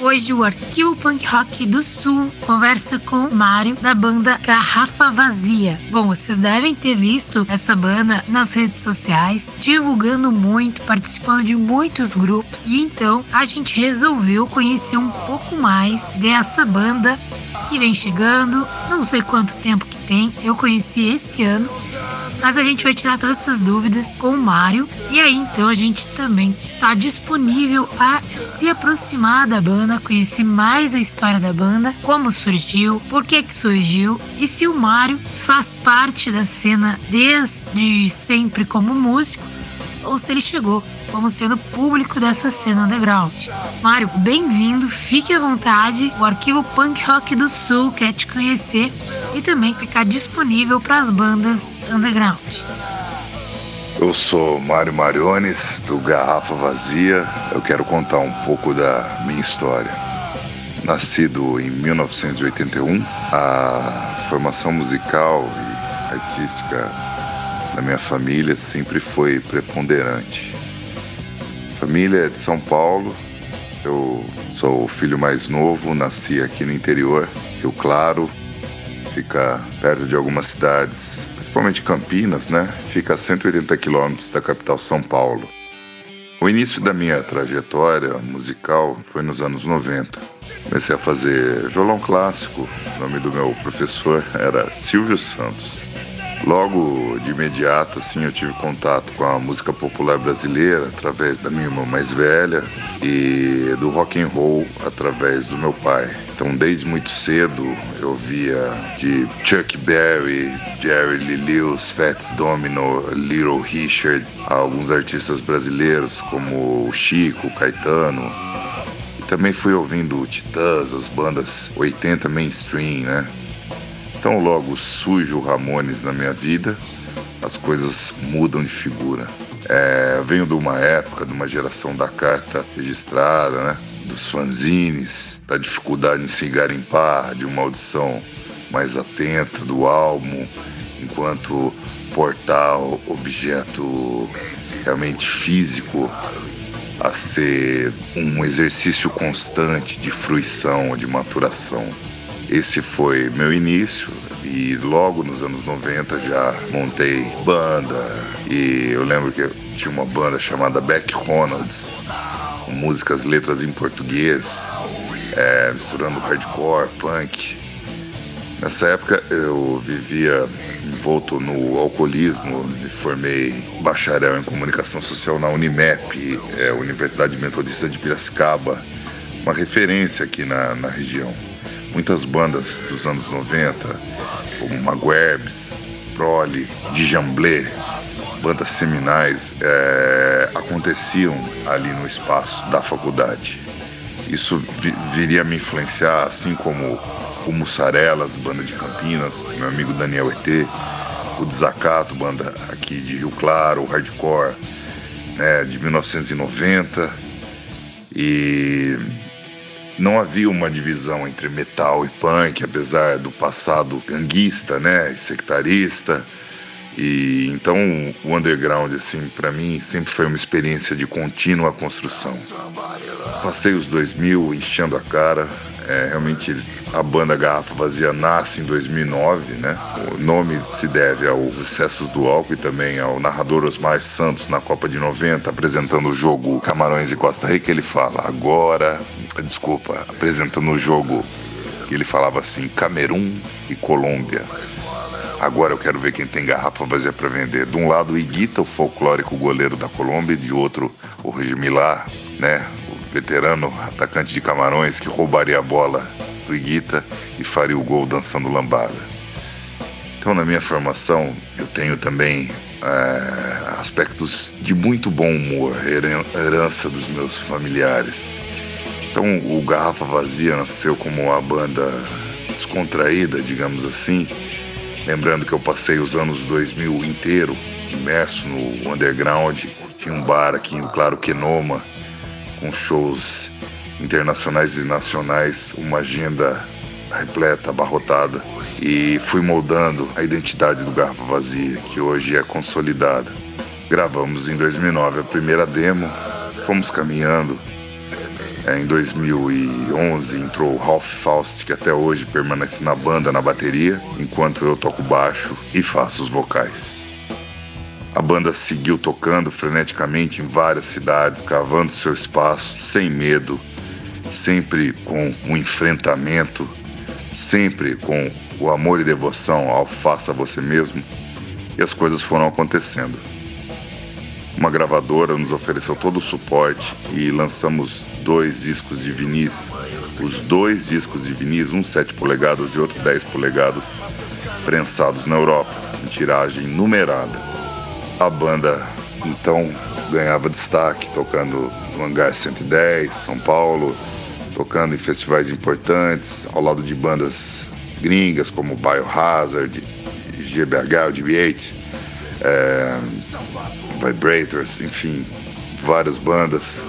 Hoje o Arquivo Punk Rock do Sul conversa com o Mário da banda Garrafa Vazia. Bom, vocês devem ter visto essa banda nas redes sociais, divulgando muito, participando de muitos grupos. E então a gente resolveu conhecer um pouco mais dessa banda que vem chegando, não sei quanto tempo que tem, eu conheci esse ano mas a gente vai tirar todas essas dúvidas com o Mário. E aí então a gente também está disponível a se aproximar da banda, conhecer mais a história da banda, como surgiu, por que que surgiu e se o Mário faz parte da cena desde sempre como músico ou se ele chegou como sendo público dessa cena underground. Mário, bem-vindo, fique à vontade. O arquivo Punk Rock do Sul quer te conhecer e também ficar disponível para as bandas underground. Eu sou Mário Mariones, do Garrafa Vazia. Eu quero contar um pouco da minha história. Nascido em 1981, a formação musical e artística da minha família sempre foi preponderante. Família é de São Paulo. Eu sou o filho mais novo, nasci aqui no interior, Rio Claro, fica perto de algumas cidades, principalmente Campinas, né? Fica a 180 quilômetros da capital São Paulo. O início da minha trajetória musical foi nos anos 90. Comecei a fazer violão clássico. O nome do meu professor era Silvio Santos. Logo de imediato, assim, eu tive contato com a música popular brasileira através da minha irmã mais velha e do rock and roll através do meu pai. Então, desde muito cedo, eu via de Chuck Berry, Jerry Lee Lewis, Fats Domino, Little Richard, alguns artistas brasileiros como Chico, Caetano. E também fui ouvindo Titãs, as bandas 80 mainstream, né? Então, logo surge o Ramones na minha vida, as coisas mudam de figura. É, venho de uma época, de uma geração da carta registrada, né? dos fanzines, da dificuldade em se garimpar, de uma audição mais atenta do álbum, enquanto portal, objeto realmente físico, a ser um exercício constante de fruição, de maturação. Esse foi meu início e logo nos anos 90 já montei banda e eu lembro que tinha uma banda chamada Beck Ronalds, com músicas, letras em português, é, misturando hardcore, punk. Nessa época eu vivia envolto no alcoolismo, me formei bacharel em comunicação social na Unimep, é, Universidade Metodista de Piracicaba, uma referência aqui na, na região muitas bandas dos anos 90, como Maguebs, Prole, Djamblé, bandas seminais, é, aconteciam ali no espaço da faculdade. Isso viria a me influenciar, assim como o Mussarelas, banda de Campinas, meu amigo Daniel ET, o Desacato, banda aqui de Rio Claro, o Hardcore, né, de 1990. E não havia uma divisão entre metal e punk, apesar do passado ganguista, né, sectarista. E então o underground assim para mim sempre foi uma experiência de contínua construção. Passei os 2000 enchendo a cara, é, realmente a banda Garrafa Vazia nasce em 2009, né? O nome se deve aos excessos do álcool e também ao narrador Osmar Santos na Copa de 90, apresentando o jogo Camarões e Costa Rica. Ele fala: agora desculpa, apresentando o jogo, ele falava assim: Camerun e Colômbia. Agora eu quero ver quem tem garrafa vazia para vender. De um lado, o Iguita, o folclórico goleiro da Colômbia, e de outro, o Regimilá, né? O veterano atacante de Camarões que roubaria a bola do Iguita e faria o gol dançando lambada. Então, na minha formação, eu tenho também é, aspectos de muito bom humor, herança dos meus familiares. Então o Garrafa Vazia nasceu como uma banda descontraída, digamos assim. Lembrando que eu passei os anos 2000 inteiro imerso no underground. Tinha um bar aqui em Claro Quenoma, com shows internacionais e nacionais, uma agenda repleta, abarrotada. E fui moldando a identidade do Garrafa Vazia, que hoje é consolidada. Gravamos em 2009 a primeira demo, fomos caminhando É, em 2011 entrou o Ralph Faust, que até hoje permanece na banda na bateria, enquanto eu toco baixo e faço os vocais. A banda seguiu tocando freneticamente em várias cidades, cavando seu espaço sem medo, sempre com um enfrentamento, sempre com o amor e devoção ao faça você mesmo, e as coisas foram acontecendo. Uma gravadora nos ofereceu todo o suporte e lançamos dois discos de vinis. Os dois discos de vinis, um 7 polegadas e outro 10 polegadas, prensados na Europa, em tiragem numerada. A banda então ganhava destaque tocando no Hangar 110, São Paulo, tocando em festivais importantes, ao lado de bandas gringas como Biohazard, GBH, GBH, é, Vibrators, enfim, várias bandas.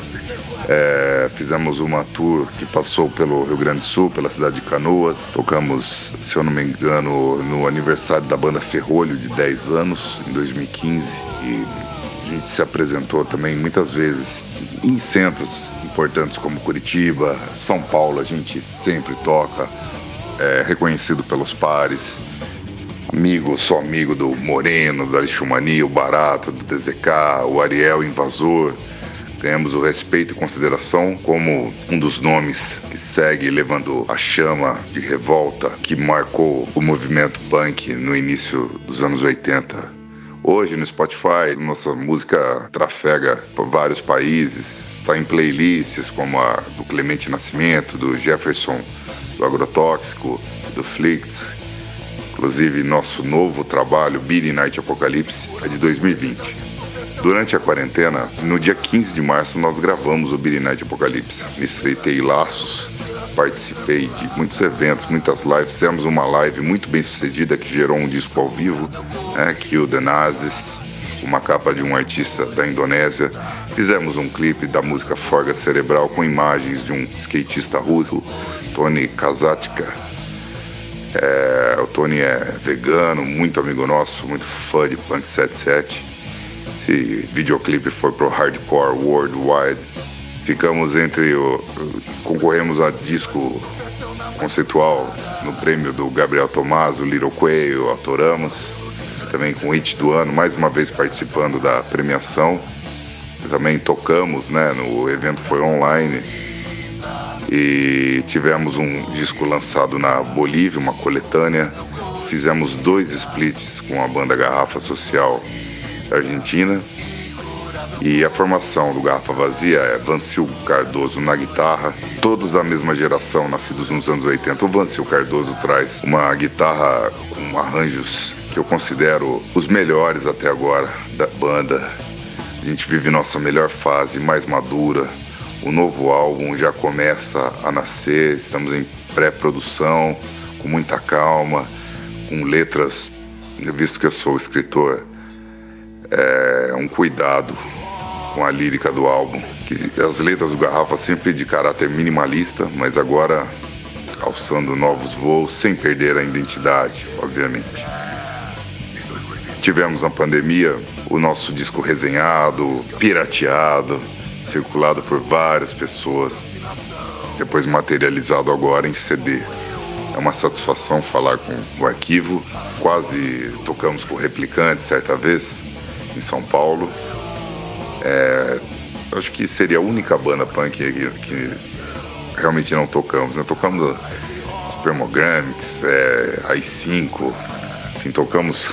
É, fizemos uma tour que passou pelo Rio Grande do Sul, pela cidade de Canoas. Tocamos, se eu não me engano, no aniversário da banda Ferrolho de 10 anos, em 2015. E a gente se apresentou também muitas vezes em centros importantes como Curitiba, São Paulo. A gente sempre toca, é, reconhecido pelos pares amigo, sou amigo do Moreno, da Lixumania, o Barata, do DZK, o Ariel Invasor. Ganhamos o respeito e consideração como um dos nomes que segue levando a chama de revolta que marcou o movimento punk no início dos anos 80. Hoje no Spotify, nossa música trafega por vários países, está em playlists como a do Clemente Nascimento, do Jefferson, do Agrotóxico, do Flicts, Inclusive, nosso novo trabalho, Beating Night Apocalipse, é de 2020. Durante a quarentena, no dia 15 de março, nós gravamos o Beating Night Apocalipse. Me estreitei laços, participei de muitos eventos, muitas lives. Fizemos uma live muito bem sucedida que gerou um disco ao vivo, né, Kill the Nazis, uma capa de um artista da Indonésia. Fizemos um clipe da música Forga Cerebral com imagens de um skatista russo, Tony Kazatka, é, Tony é vegano, muito amigo nosso, muito fã de Punk 77. Esse videoclipe foi pro Hardcore Worldwide. Ficamos entre o. concorremos a disco conceitual no prêmio do Gabriel Tomás, o Little Quail, Autoramos. Também com o Hit do Ano, mais uma vez participando da premiação. Também tocamos, né? No evento foi online e tivemos um disco lançado na Bolívia, uma coletânea. Fizemos dois splits com a banda Garrafa Social Argentina. E a formação do Garrafa Vazia é Vancil Cardoso na guitarra, todos da mesma geração, nascidos nos anos 80. O Vancil Cardoso traz uma guitarra com arranjos que eu considero os melhores até agora da banda. A gente vive nossa melhor fase, mais madura, o novo álbum já começa a nascer, estamos em pré-produção, com muita calma, com letras, visto que eu sou escritor, é um cuidado com a lírica do álbum. As letras do Garrafa sempre de caráter minimalista, mas agora alçando novos voos sem perder a identidade, obviamente. Tivemos na pandemia o nosso disco resenhado, pirateado, circulado por várias pessoas, depois materializado agora em CD. É uma satisfação falar com o arquivo. Quase tocamos com o Replicante certa vez, em São Paulo. É, acho que seria a única banda punk que, que realmente não tocamos. Né? Tocamos Spermogramics, é, AI5, enfim, tocamos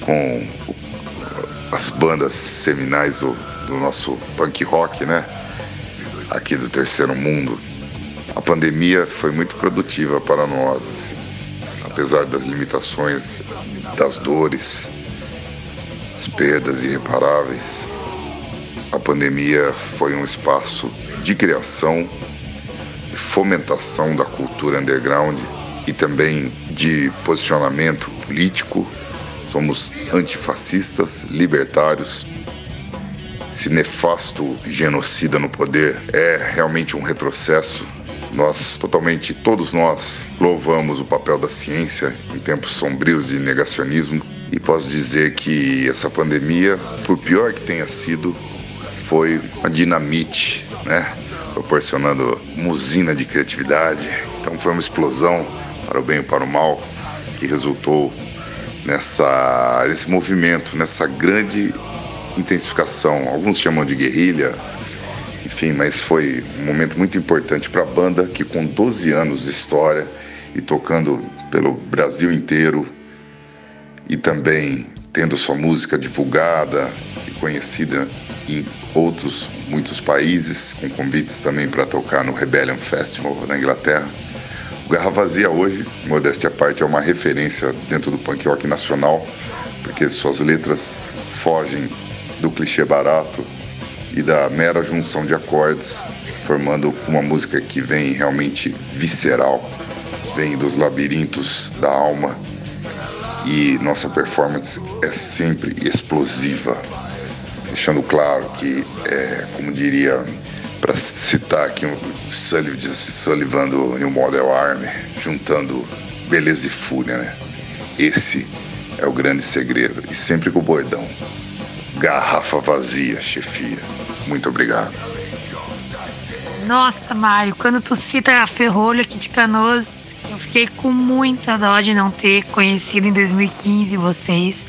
com as bandas seminais do do nosso punk rock, né? Aqui do terceiro mundo. A pandemia foi muito produtiva para nós, assim. apesar das limitações, das dores, as perdas irreparáveis. A pandemia foi um espaço de criação e fomentação da cultura underground e também de posicionamento político. Somos antifascistas, libertários, esse nefasto genocida no poder é realmente um retrocesso. Nós, totalmente, todos nós, louvamos o papel da ciência em tempos sombrios de negacionismo e posso dizer que essa pandemia, por pior que tenha sido, foi uma dinamite, né? proporcionando uma usina de criatividade. Então foi uma explosão para o bem e para o mal que resultou nessa, nesse movimento, nessa grande intensificação. Alguns chamam de guerrilha, enfim, mas foi um momento muito importante para a banda que, com 12 anos de história e tocando pelo Brasil inteiro e também tendo sua música divulgada e conhecida em outros muitos países, com convites também para tocar no Rebellion Festival na Inglaterra. O Garra Vazia hoje, modéstia à parte, é uma referência dentro do punk rock nacional, porque suas letras fogem do clichê barato e da mera junção de acordes, formando uma música que vem realmente visceral, vem dos labirintos da alma e nossa performance é sempre explosiva, deixando claro que, é, como diria, para citar aqui o Sullivan, Sullivan do New Model Army, juntando beleza e fúria, né? Esse é o grande segredo, e sempre com o bordão. Garrafa vazia, chefia. Muito obrigado. Nossa, Mário, quando tu cita a Ferrolho aqui de Canoas, eu fiquei com muita dó de não ter conhecido em 2015 vocês.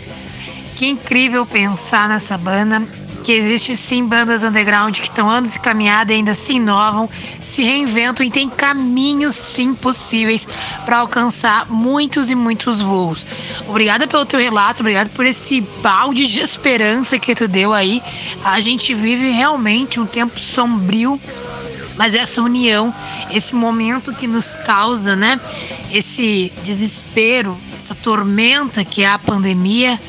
Que incrível pensar nessa banda que existe sim bandas underground que estão anos de caminhada e ainda se inovam, se reinventam e tem caminhos sim possíveis para alcançar muitos e muitos voos. Obrigada pelo teu relato, obrigado por esse balde de esperança que tu deu aí. A gente vive realmente um tempo sombrio mas essa união, esse momento que nos causa, né, esse desespero, essa tormenta que é a pandemia,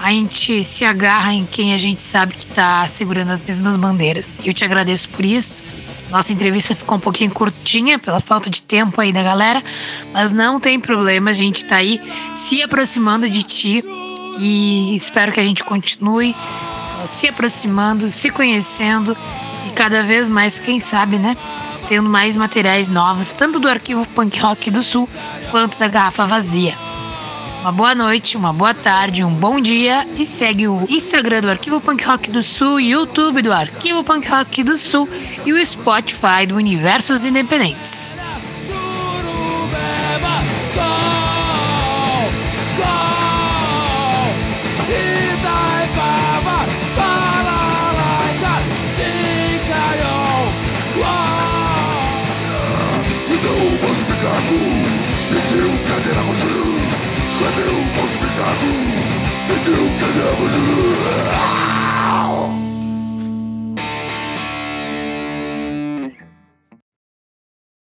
a gente se agarra em quem a gente sabe que está segurando as mesmas bandeiras. Eu te agradeço por isso. Nossa entrevista ficou um pouquinho curtinha pela falta de tempo aí da galera, mas não tem problema, a gente está aí se aproximando de ti e espero que a gente continue eh, se aproximando, se conhecendo e cada vez mais, quem sabe, né? Tendo mais materiais novos, tanto do arquivo Punk Rock do Sul quanto da Garrafa Vazia uma boa noite, uma boa tarde, um bom dia e segue o Instagram do Arquivo Punk Rock do Sul, YouTube do Arquivo Punk Rock do Sul e o Spotify do Universos Independentes. Quando eu posso brincar com Então cadê a